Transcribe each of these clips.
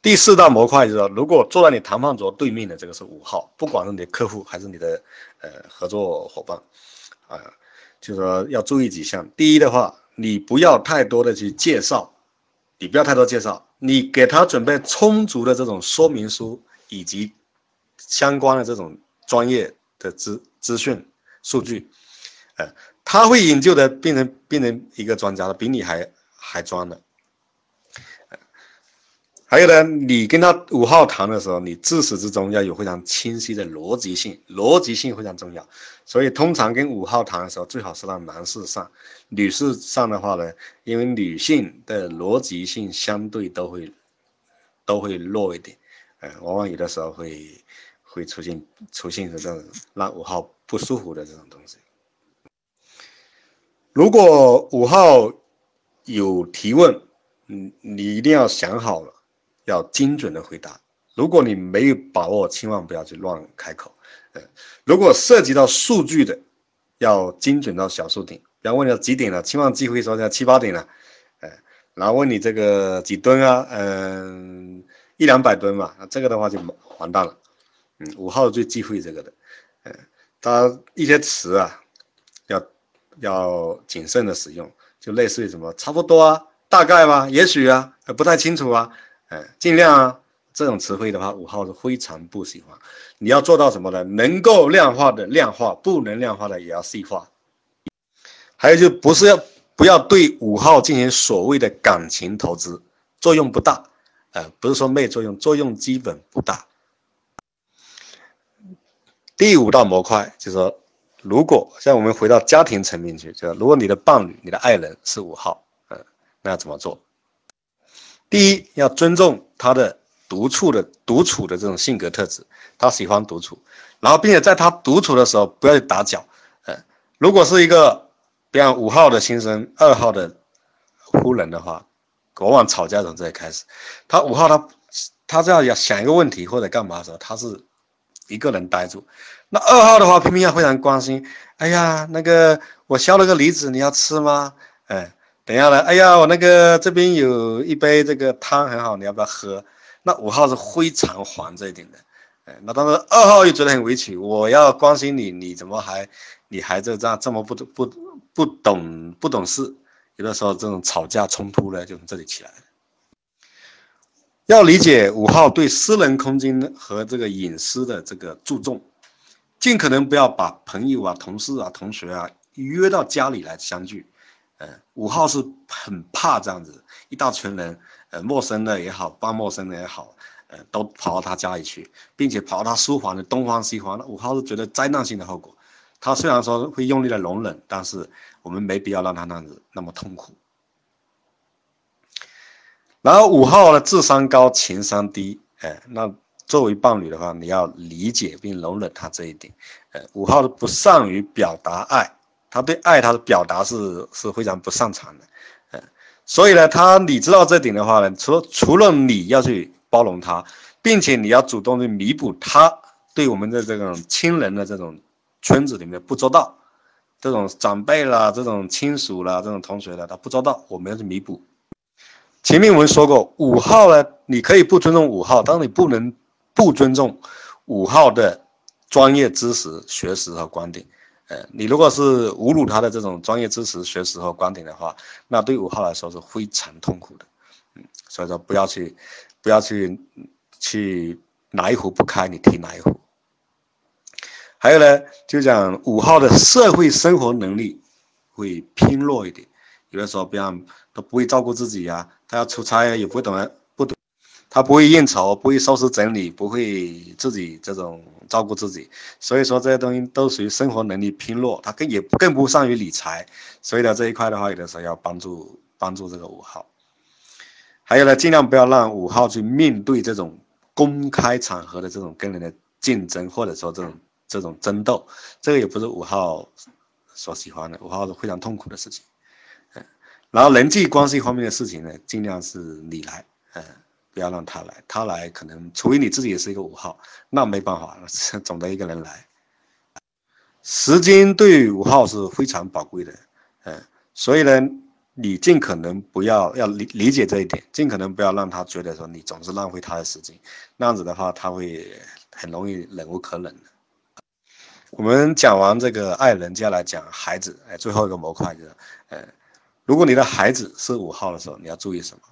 第四大模块就是说，如果坐在你谈判桌对面的这个是五号，不管是你的客户还是你的呃合作伙伴，啊，就是说要注意几项。第一的话，你不要太多的去介绍，你不要太多介绍，你给他准备充足的这种说明书以及相关的这种专业的资资讯数据，呃，他会引诱的变成变成一个专家的，比你还还专的。还有呢，你跟他五号谈的时候，你自始至终要有非常清晰的逻辑性，逻辑性非常重要。所以通常跟五号谈的时候，最好是让男士上，女士上的话呢，因为女性的逻辑性相对都会都会弱一点，呃，往往有的时候会会出现出现这种让五号不舒服的这种东西。如果五号有提问，嗯，你一定要想好了。要精准的回答，如果你没有把握，千万不要去乱开口。呃，如果涉及到数据的，要精准到小数点。比方问你几点了，千万忌讳说像七八点了，呃，然后问你这个几吨啊，嗯，一两百吨嘛，那这个的话就完蛋了。嗯，五号最忌讳这个的，呃，他一些词啊，要要谨慎的使用，就类似于什么差不多啊，大概吧，也许啊，不太清楚啊。哎，尽量啊，这种词汇的话，五号是非常不喜欢。你要做到什么呢？能够量化的量化，不能量化的也要细化。还有就不是要不要对五号进行所谓的感情投资，作用不大。呃，不是说没作用，作用基本不大。第五道模块就是说，如果像我们回到家庭层面去，就如果你的伴侣、你的爱人是五号，嗯，那要怎么做？第一，要尊重他的独处的独处的这种性格特质，他喜欢独处，然后并且在他独处的时候不要去打搅。呃，如果是一个，比方五号的新生，二号的夫人的话，往往吵架从这里开始。他五号他他这样要想一个问题或者干嘛的时候，他是一个人呆住。那二号的话偏偏要非常关心，哎呀，那个我削了个梨子，你要吃吗？哎。等下来，哎呀，我那个这边有一杯这个汤很好，你要不要喝？那五号是非常黄这一点的，哎，那当时二号又觉得很委屈，我要关心你，你怎么还，你还这这样这么不不不懂不懂事？有的时候这种吵架冲突呢，就从这里起来。要理解五号对私人空间和这个隐私的这个注重，尽可能不要把朋友啊、同事啊、同学啊约到家里来相聚。呃，五号是很怕这样子，一大群人，呃，陌生的也好，半陌生的也好，呃，都跑到他家里去，并且跑到他书房的东方西方，那五号是觉得灾难性的后果。他虽然说会用力的容忍，但是我们没必要让他那样子那么痛苦。然后五号的智商高，情商低，哎，那作为伴侣的话，你要理解并容忍他这一点。呃，五号是不善于表达爱。他对爱他的表达是是非常不擅长的，嗯，所以呢，他你知道这点的话呢，除了除了你要去包容他，并且你要主动去弥补他对我们的这种亲人的这种圈子里面不周到，这种长辈啦、这种亲属啦、这种同学的他不周到，我们要去弥补。前面我们说过，五号呢，你可以不尊重五号，但是你不能不尊重五号的专业知识、学识和观点。呃，你如果是侮辱他的这种专业知识、学识和观点的话，那对五号来说是非常痛苦的。嗯，所以说不要去，不要去，去哪一壶不开你提哪一壶。还有呢，就讲五号的社会生活能力会偏弱一点，有的时候比方都不会照顾自己呀，他要出差也不会懂得。他不会应酬，不会收拾整理，不会自己这种照顾自己，所以说这些东西都属于生活能力偏弱，他更也更不善于理财，所以呢这一块的话，有的时候要帮助帮助这个五号。还有呢，尽量不要让五号去面对这种公开场合的这种跟人的竞争，或者说这种这种争斗，这个也不是五号所喜欢的，五号是非常痛苦的事情。嗯，然后人际关系方面的事情呢，尽量是你来，嗯。不要让他来，他来可能，除非你自己也是一个五号，那没办法，总得一个人来。时间对五号是非常宝贵的，嗯，所以呢，你尽可能不要要理理解这一点，尽可能不要让他觉得说你总是浪费他的时间，那样子的话他会很容易忍无可忍的。我们讲完这个爱人，接下来讲孩子，哎，最后一个模块就是，呃，如果你的孩子是五号的时候，你要注意什么？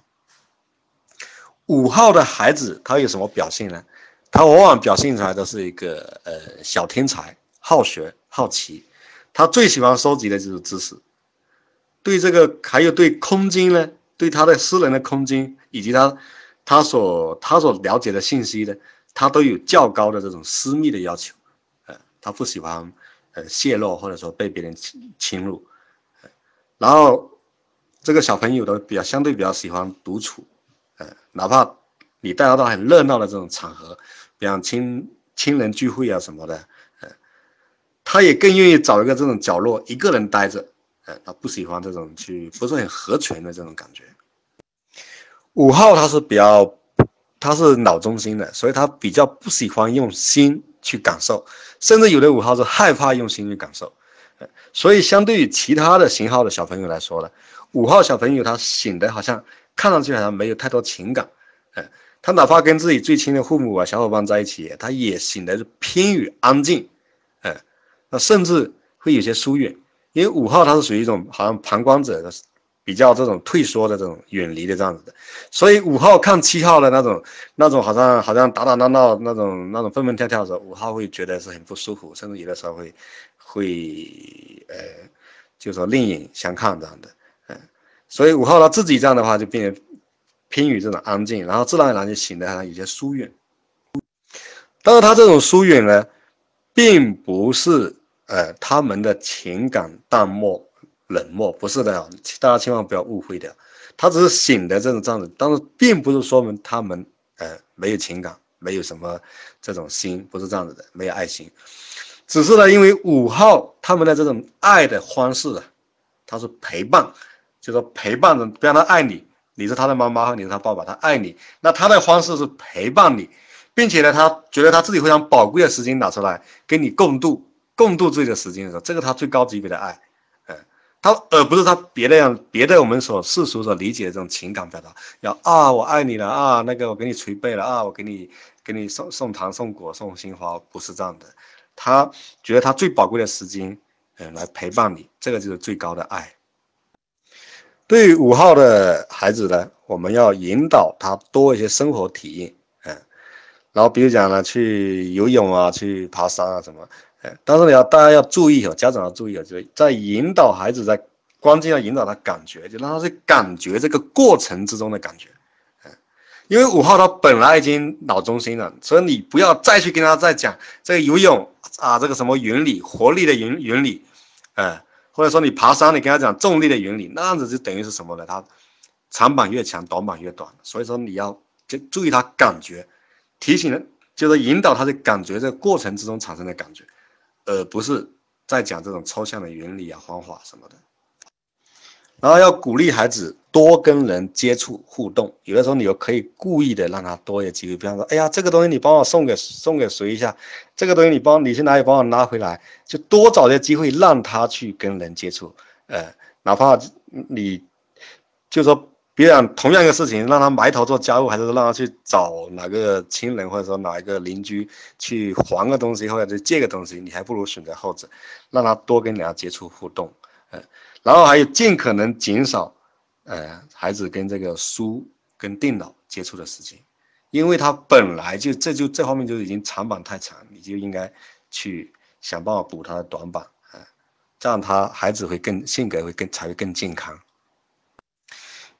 五号的孩子他有什么表现呢？他往往表现出来都是一个呃小天才，好学好奇，他最喜欢收集的就是知识。对这个还有对空间呢，对他的私人的空间以及他他所他所了解的信息呢，他都有较高的这种私密的要求，呃，他不喜欢呃泄露或者说被别人侵侵入，然后这个小朋友都比较相对比较喜欢独处，呃，哪怕你带他到很热闹的这种场合，比方亲亲人聚会啊什么的，呃，他也更愿意找一个这种角落一个人待着。呃，他不喜欢这种去不是很合群的这种感觉。五号他是比较，他是脑中心的，所以他比较不喜欢用心去感受，甚至有的五号是害怕用心去感受。呃，所以相对于其他的型号的小朋友来说呢，五号小朋友他醒的好像看上去好像没有太多情感。嗯，他哪怕跟自己最亲的父母啊小伙伴在一起，他也显得是偏于安静。嗯，那甚至会有些疏远。因为五号他是属于一种好像旁观者的，比较这种退缩的这种远离的这样子的，所以五号看七号的那种那种好像好像打打闹闹那种那种蹦蹦跳跳的时候，五号会觉得是很不舒服，甚至有的时候会会呃，就说另眼相看这样的，所以五号他自己这样的话就变得偏于这种安静，然后自然而然就显得好像有些疏远，但是他这种疏远呢，并不是。呃，他们的情感淡漠、冷漠，不是的，大家千万不要误会的。他只是醒的这种这样子，但是并不是说明他们呃没有情感，没有什么这种心，不是这样子的，没有爱心。只是呢，因为五号他们的这种爱的方式啊，他是陪伴，就说陪伴着，比方他爱你，你是他的妈妈，你是他爸爸，他爱你，那他的方式是陪伴你，并且呢，他觉得他自己非常宝贵的时间拿出来跟你共度。共度自己的时间的时候，这个他最高级别的爱，嗯，他而不是他别的样别的我们所世俗所理解的这种情感表达，要啊我爱你了啊那个我给你捶背了啊我给你给你送送糖送果送鲜花，不是这样的，他觉得他最宝贵的时间，嗯来陪伴你，这个就是最高的爱。对于五号的孩子呢，我们要引导他多一些生活体验，嗯，然后比如讲呢去游泳啊去爬山啊什么。但是你要大家要注意哦，家长要注意哦，就是在引导孩子，在关键要引导他感觉，就让他去感觉这个过程之中的感觉。嗯，因为五号他本来已经脑中心了，所以你不要再去跟他再讲这个游泳啊，这个什么原理，活力的原原理，嗯，或者说你爬山，你跟他讲重力的原理，那样子就等于是什么呢？他长板越强，短板越短。所以说你要就注意他感觉，提醒人就是引导他的感觉，在过程之中产生的感觉。而不是在讲这种抽象的原理啊、方法什么的。然后要鼓励孩子多跟人接触互动，有的时候你又可以故意的让他多一些机会，比方说，哎呀，这个东西你帮我送给送给谁一下，这个东西你帮你去哪里帮我拿回来，就多找些机会让他去跟人接触，呃，哪怕你就说。别讲同样一个事情，让他埋头做家务，还是让他去找哪个亲人，或者说哪一个邻居去还个东西，或者借个东西，你还不如选择后者，让他多跟人家接触互动，呃，然后还有尽可能减少，呃，孩子跟这个书跟电脑接触的时间，因为他本来就这就这方面就已经长板太长，你就应该去想办法补他的短板，啊，这样他孩子会更性格会更才会更健康。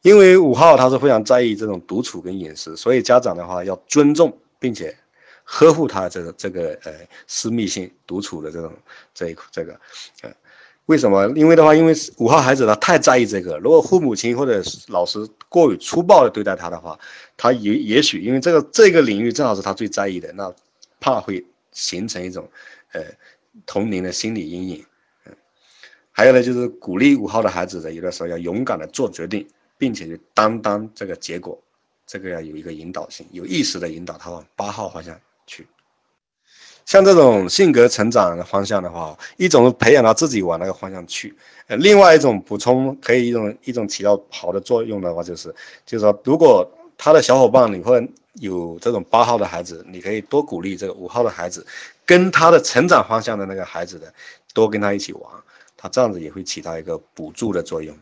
因为五号他是非常在意这种独处跟隐私，所以家长的话要尊重并且呵护他这个这个呃私密性、独处的这种这一这个，呃，为什么？因为的话，因为五号孩子他太在意这个，如果父母亲或者老师过于粗暴的对待他的话，他也也许因为这个这个领域正好是他最在意的，那怕会形成一种呃童年的心理阴影。嗯，还有呢，就是鼓励五号的孩子的有的时候要勇敢的做决定。并且去担当这个结果，这个要有一个引导性，有意识的引导他往八号方向去。像这种性格成长的方向的话，一种是培养他自己往那个方向去，呃，另外一种补充可以一种一种起到好的作用的话，就是就是说，如果他的小伙伴你会有这种八号的孩子，你可以多鼓励这个五号的孩子，跟他的成长方向的那个孩子的多跟他一起玩，他这样子也会起到一个补助的作用。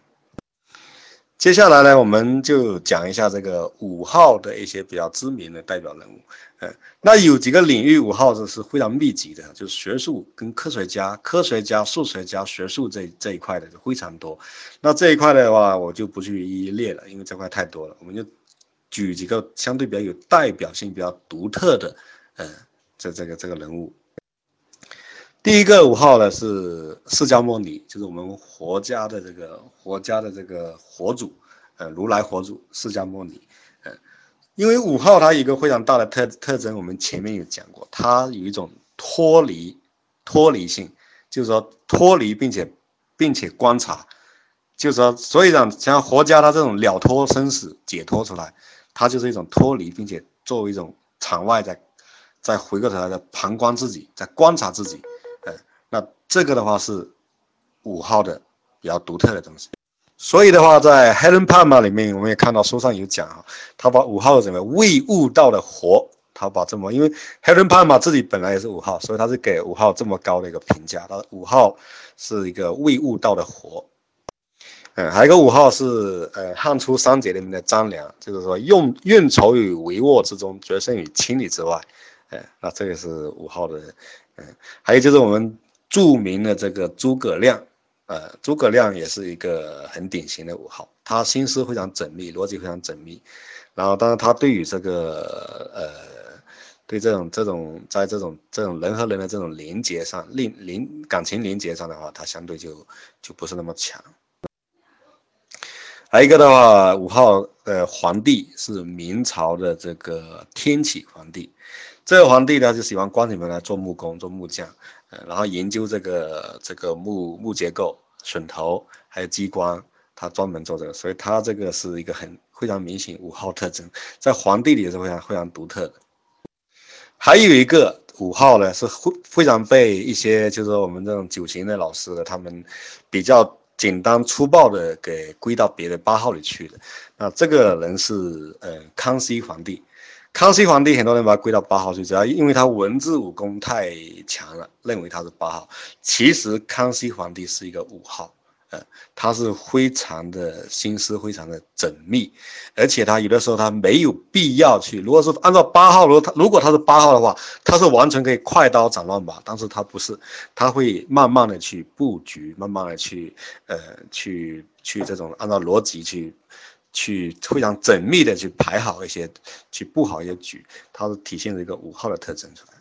接下来呢，我们就讲一下这个五号的一些比较知名的代表人物。嗯，那有几个领域五号是是非常密集的，就是学术跟科学家、科学家、数学家、学术这这一块的就非常多。那这一块的话，我就不去一一列了，因为这块太多了。我们就举几个相对比较有代表性、比较独特的，嗯，这这个这个人物。第一个五号呢是释迦牟尼，就是我们佛家的这个佛家的这个佛祖，呃，如来佛祖释迦牟尼，呃，因为五号它有一个非常大的特特征，我们前面有讲过，它有一种脱离脱离性，就是说脱离并且并且观察，就是说，所以讲像佛家它这种了脱生死解脱出来，它就是一种脱离，并且作为一种场外在再回过头来的旁观自己，在观察自己。那这个的话是五号的比较独特的东西，所以的话，在 Helen Palmer 里面，我们也看到书上有讲啊，他把五号怎么未悟道的活，他把这么，因为 Helen Palmer 自己本来也是五号，所以他是给五号这么高的一个评价，他五号是一个未悟道的活。嗯，还有一个五号是呃汉初三杰里面的张良，就是说用运筹于帷幄之中，决胜于千里之外。哎，那这个是五号的，嗯，还有就是我们。著名的这个诸葛亮，呃，诸葛亮也是一个很典型的五号，他心思非常缜密，逻辑非常缜密，然后当然他对于这个呃，对这种这种在这种这种人和人的这种连接上，连连感情连接上的话，他相对就就不是那么强。还有一个的话，五号呃皇帝是明朝的这个天启皇帝，这个皇帝呢就喜欢关起门来做木工，做木匠。然后研究这个这个木木结构、榫头还有机关，他专门做这个，所以他这个是一个很非常明显五号特征，在皇帝里也是非常非常独特的。还有一个五号呢，是非非常被一些就是我们这种九型的老师的他们比较简单粗暴的给归到别的八号里去的。那这个人是呃康熙皇帝。康熙皇帝很多人把他归到八号去，主要因为他文字武功太强了，认为他是八号。其实康熙皇帝是一个五号，呃，他是非常的心思非常的缜密，而且他有的时候他没有必要去。如果是按照八号，如果他如果他是八号的话，他是完全可以快刀斩乱麻，但是他不是，他会慢慢的去布局，慢慢的去呃去去这种按照逻辑去。去非常缜密的去排好一些，去布好一些局，它是体现了一个五号的特征出来。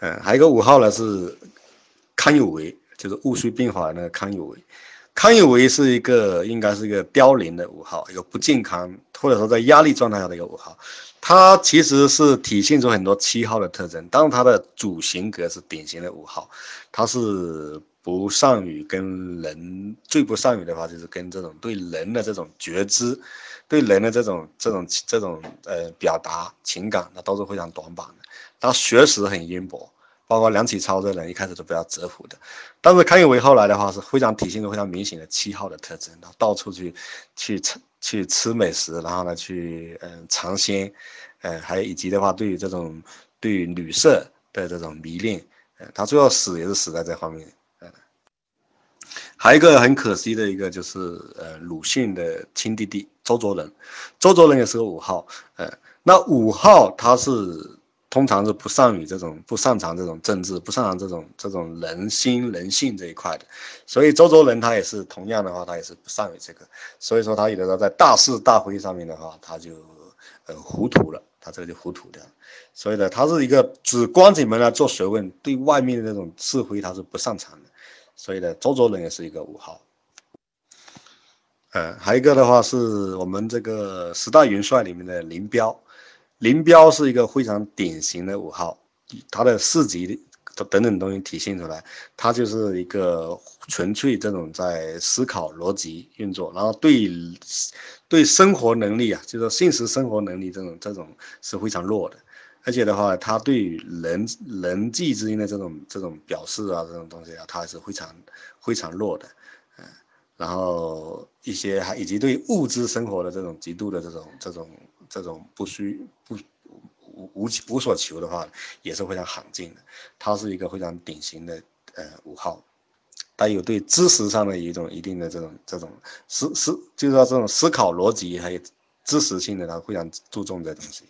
嗯，还有一个五号呢是康有为，就是戊戌变法的那个康有为。康有为是一个应该是一个凋零的五号，一个不健康或者说在压力状态下的一个五号。它其实是体现出很多七号的特征，但是它的主型格是典型的五号，它是。不善于跟人，最不善于的话就是跟这种对人的这种觉知，对人的这种这种这种呃表达情感，那都是非常短板的。他学识很渊博，包括梁启超这人一开始都比较折服的，但是康有为后来的话是非常体现出非常明显的七号的特征，他到处去去吃去吃美食，然后呢去嗯尝鲜，呃还以及的话对于这种对于女色的这种迷恋，呃他最后死也是死在这方面。还有一个很可惜的一个就是，呃，鲁迅的亲弟弟周作人，周作人也是个五号，呃，那五号他是通常是不善于这种，不擅长这种政治，不擅长这种这种人心人性这一块的，所以周作人他也是同样的话，他也是不善于这个，所以说他有的时候在大是大非上面的话，他就呃糊涂了，他这个就糊涂掉，所以呢，他是一个只关起门来做学问，对外面的那种是非他是不擅长的。所以呢，周作人也是一个五号。呃，还有一个的话是我们这个十大元帅里面的林彪，林彪是一个非常典型的五号，他的四级等等东西体现出来，他就是一个纯粹这种在思考逻辑运作，然后对对生活能力啊，就是现实生活能力这种这种是非常弱的。而且的话，他对人人际之间的这种这种表示啊，这种东西啊，他是非常非常弱的，嗯，然后一些还以及对物质生活的这种极度的这种这种这种不需不无无无所求的话，也是非常罕见的。他是一个非常典型的呃五号，带有对知识上的一种一定的这种这种思思，就是说这种思考逻辑还有知识性的，他非常注重这东西。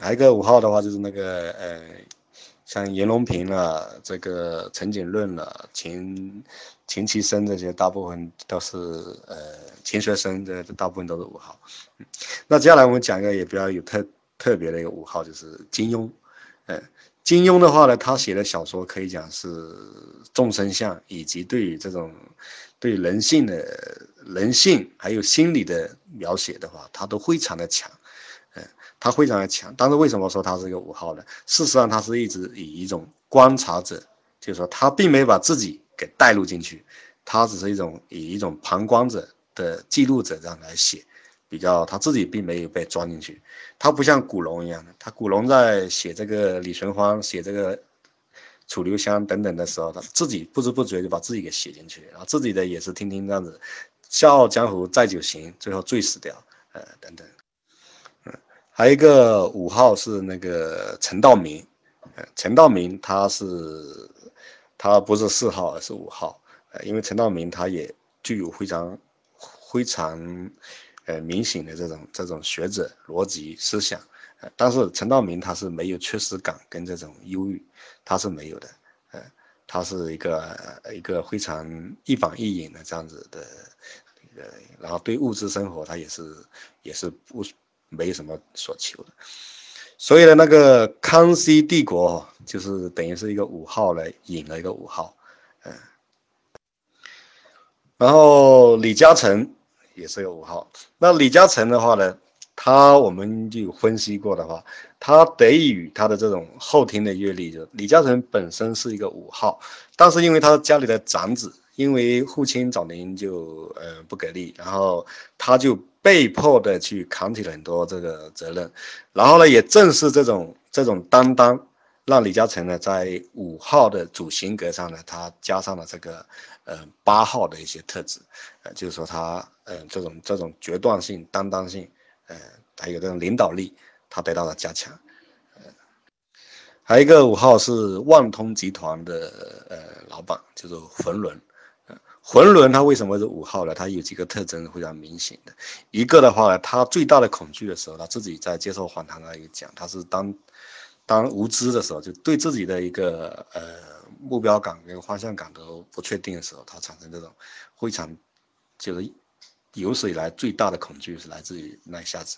还有一个五号的话，就是那个呃，像袁隆平了，这个陈景润了，秦秦其生这些，大部分都是呃钱学森，这大部分都是五号。那接下来我们讲一个也比较有特特别的一个五号，就是金庸。嗯，金庸的话呢，他写的小说可以讲是众生相，以及对于这种对人性的人性还有心理的描写的话，他都非常的强。他非常的强，但是为什么说他是一个五号呢？事实上，他是一直以一种观察者，就是说他并没有把自己给带入进去，他只是一种以一种旁观者的记录者这样来写，比较他自己并没有被装进去。他不像古龙一样的，他古龙在写这个李寻欢、写这个楚留香等等的时候，他自己不知不觉就把自己给写进去，然后自己的也是听听这样子，笑傲江湖再酒行，最后醉死掉，呃等等。还有一个五号是那个陈道明，陈道明他是他不是四号，而是五号，因为陈道明他也具有非常非常呃明显的这种这种学者逻辑思想，但是陈道明他是没有缺失感跟这种忧郁，他是没有的，呃，他是一个一个非常一板一眼的这样子的，呃，然后对物质生活他也是也是不。没什么所求的，所以呢，那个康熙帝国就是等于是一个五号来引了一个五号，嗯，然后李嘉诚也是个五号。那李嘉诚的话呢，他我们就分析过的话，他得益于他的这种后天的阅历，就李嘉诚本身是一个五号，但是因为他家里的长子，因为父亲早年就呃不给力，然后他就。被迫的去扛起了很多这个责任，然后呢，也正是这种这种担当，让李嘉诚呢在五号的主型格上呢，他加上了这个呃八号的一些特质，呃，就是说他呃这种这种决断性、担当性，呃，还有这种领导力，他得到了加强。呃，还有一个五号是万通集团的呃老板，就是冯仑。浑伦他为什么是五号呢？他有几个特征非常明显的。一个的话呢，他最大的恐惧的时候，他自己在接受访谈那里讲，他是当当无知的时候，就对自己的一个呃目标感跟方向感都不确定的时候，他产生这种非常就是有史以来最大的恐惧是来自于那一下子。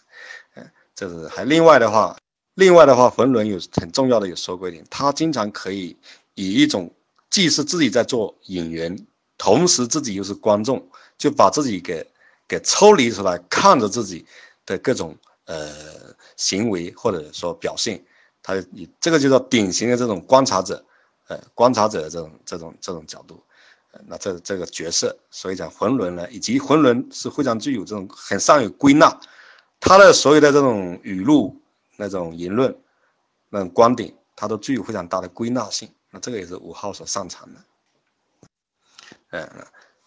嗯，这是还另外的话，另外的话，浑伦有很重要的有说过一点，他经常可以以一种既是自己在做演员。同时，自己又是观众，就把自己给给抽离出来，看着自己的各种呃行为或者说表现，他以这个就叫典型的这种观察者，呃，观察者的这种这种这种角度，那这这个角色，所以讲浑伦呢，以及浑伦是非常具有这种很善于归纳，他的所有的这种语录、那种言论、那种观点，他都具有非常大的归纳性，那这个也是五号所擅长的。嗯，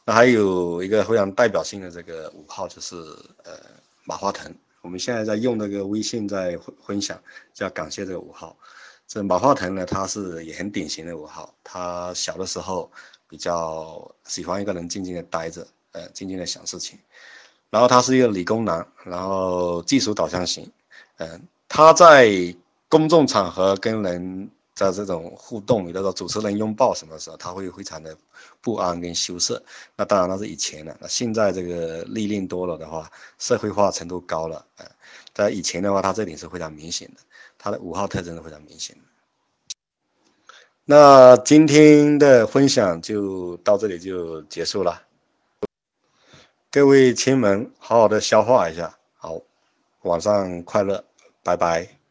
那还有一个非常代表性的这个五号就是呃马化腾，我们现在在用那个微信在分享，就要感谢这个五号。这马化腾呢，他是也很典型的五号，他小的时候比较喜欢一个人静静的待着，呃，静静的想事情。然后他是一个理工男，然后技术导向型，嗯，他在公众场合跟人。在这种互动，比如说主持人拥抱什么时候，他会非常的不安跟羞涩。那当然那是以前的，那现在这个历练多了的话，社会化程度高了，呃，在以前的话，他这点是非常明显的，他的五号特征是非常明显的。那今天的分享就到这里就结束了，各位亲们，好好的消化一下，好，晚上快乐，拜拜。